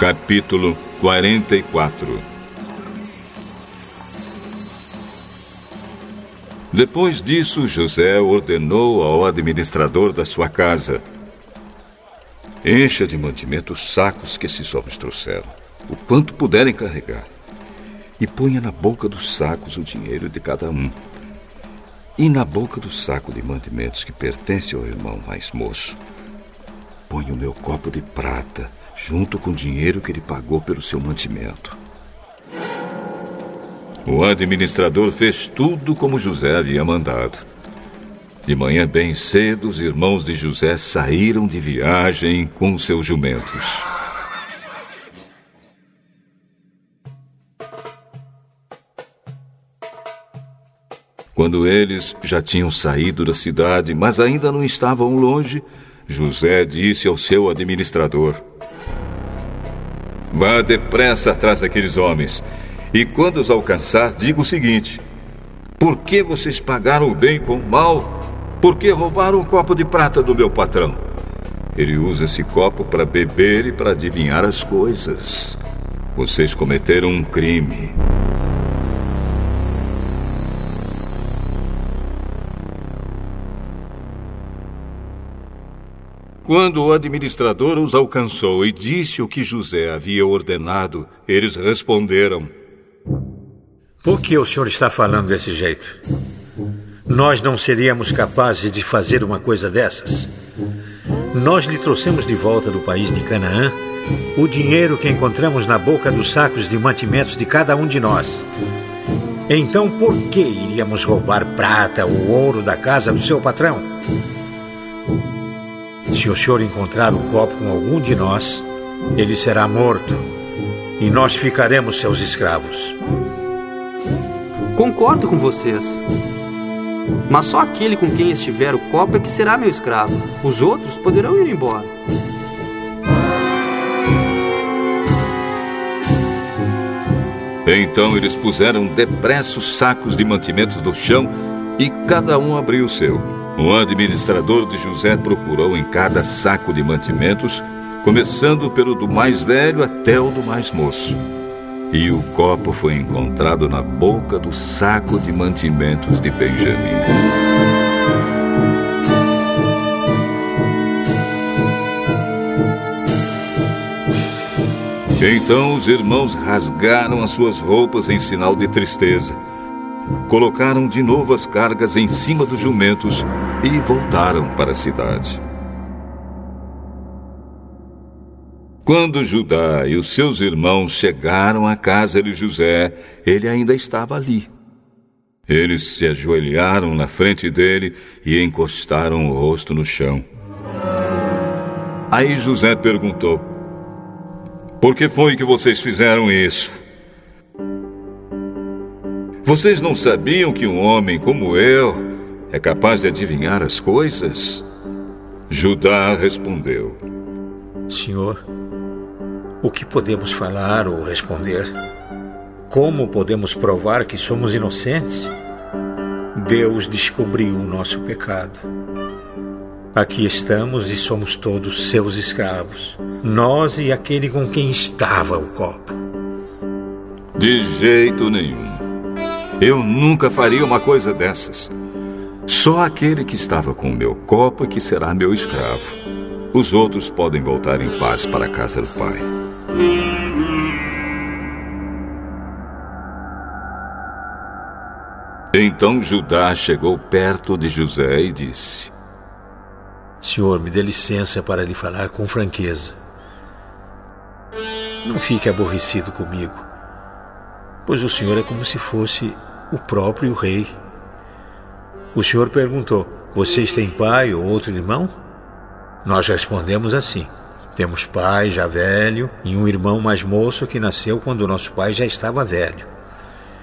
Capítulo 44 Depois disso, José ordenou ao administrador da sua casa: Encha de mantimento os sacos que esses homens trouxeram, o quanto puderem carregar, e ponha na boca dos sacos o dinheiro de cada um. E na boca do saco de mantimentos que pertence ao irmão mais moço, ponha o meu copo de prata, junto com o dinheiro que ele pagou pelo seu mantimento. O administrador fez tudo como José havia mandado. De manhã bem cedo, os irmãos de José saíram de viagem com seus jumentos. Quando eles já tinham saído da cidade, mas ainda não estavam longe, José disse ao seu administrador: Vá depressa atrás daqueles homens e quando os alcançar, diga o seguinte: Por que vocês pagaram o bem com o mal? Por que roubaram o copo de prata do meu patrão? Ele usa esse copo para beber e para adivinhar as coisas. Vocês cometeram um crime. Quando o administrador os alcançou e disse o que José havia ordenado, eles responderam: por que o senhor está falando desse jeito? Nós não seríamos capazes de fazer uma coisa dessas. Nós lhe trouxemos de volta do país de Canaã o dinheiro que encontramos na boca dos sacos de mantimentos de cada um de nós. Então por que iríamos roubar prata ou ouro da casa do seu patrão? Se o senhor encontrar o copo com algum de nós, ele será morto e nós ficaremos seus escravos. Concordo com vocês. Mas só aquele com quem estiver o copo é que será meu escravo. Os outros poderão ir embora. Então eles puseram depressa os sacos de mantimentos do chão e cada um abriu o seu. O administrador de José procurou em cada saco de mantimentos começando pelo do mais velho até o do mais moço. E o copo foi encontrado na boca do saco de mantimentos de Benjamim. Então os irmãos rasgaram as suas roupas em sinal de tristeza. Colocaram de novo as cargas em cima dos jumentos e voltaram para a cidade. Quando Judá e os seus irmãos chegaram à casa de José, ele ainda estava ali. Eles se ajoelharam na frente dele e encostaram o rosto no chão. Aí José perguntou: Por que foi que vocês fizeram isso? Vocês não sabiam que um homem como eu é capaz de adivinhar as coisas? Judá respondeu: Senhor, o que podemos falar ou responder? Como podemos provar que somos inocentes? Deus descobriu o nosso pecado. Aqui estamos e somos todos seus escravos, nós e aquele com quem estava o copo. De jeito nenhum. Eu nunca faria uma coisa dessas. Só aquele que estava com o meu copo é que será meu escravo. Os outros podem voltar em paz para a casa do Pai. Então Judá chegou perto de José e disse: Senhor, me dê licença para lhe falar com franqueza. Não fique aborrecido comigo, pois o senhor é como se fosse o próprio rei. O senhor perguntou: Vocês têm pai ou outro irmão? Nós respondemos assim: Temos pai já velho e um irmão mais moço que nasceu quando nosso pai já estava velho.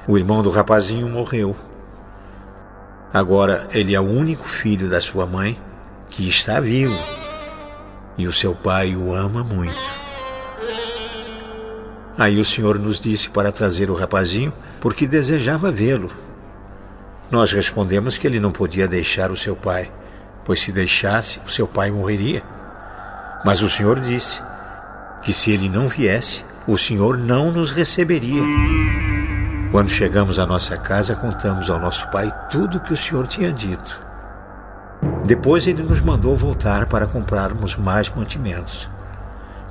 O irmão do rapazinho morreu Agora ele é o único filho da sua mãe que está vivo e o seu pai o ama muito. Aí o Senhor nos disse para trazer o rapazinho porque desejava vê-lo. Nós respondemos que ele não podia deixar o seu pai, pois se deixasse, o seu pai morreria. Mas o Senhor disse que se ele não viesse, o senhor não nos receberia. Quando chegamos à nossa casa, contamos ao nosso pai tudo o que o senhor tinha dito. Depois ele nos mandou voltar para comprarmos mais mantimentos.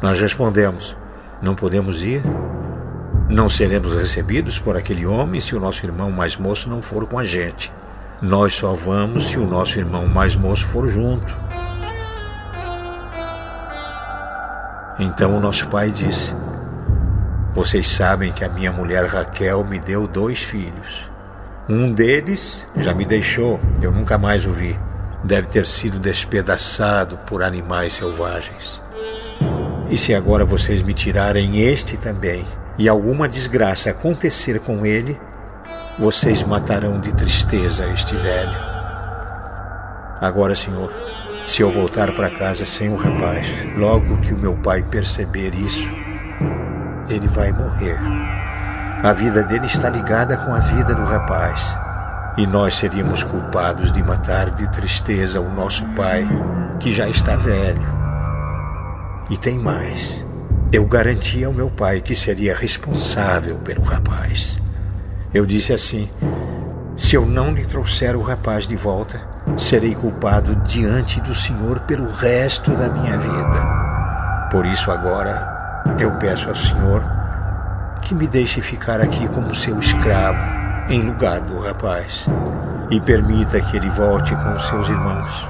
Nós respondemos: Não podemos ir. Não seremos recebidos por aquele homem se o nosso irmão mais moço não for com a gente. Nós só vamos se o nosso irmão mais moço for junto. Então o nosso pai disse: Vocês sabem que a minha mulher Raquel me deu dois filhos. Um deles já me deixou, eu nunca mais o vi deve ter sido despedaçado por animais selvagens. E se agora vocês me tirarem este também, e alguma desgraça acontecer com ele, vocês matarão de tristeza este velho. Agora, Senhor, se eu voltar para casa sem o rapaz, logo que o meu pai perceber isso, ele vai morrer. A vida dele está ligada com a vida do rapaz e nós seríamos culpados de matar de tristeza o nosso pai, que já está velho. E tem mais. Eu garanti ao meu pai que seria responsável pelo rapaz. Eu disse assim: se eu não lhe trouxer o rapaz de volta, serei culpado diante do Senhor pelo resto da minha vida. Por isso, agora, eu peço ao Senhor que me deixe ficar aqui como seu escravo em lugar do rapaz e permita que ele volte com seus irmãos.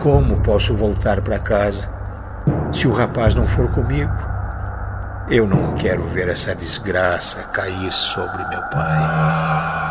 Como posso voltar para casa se o rapaz não for comigo? Eu não quero ver essa desgraça cair sobre meu pai.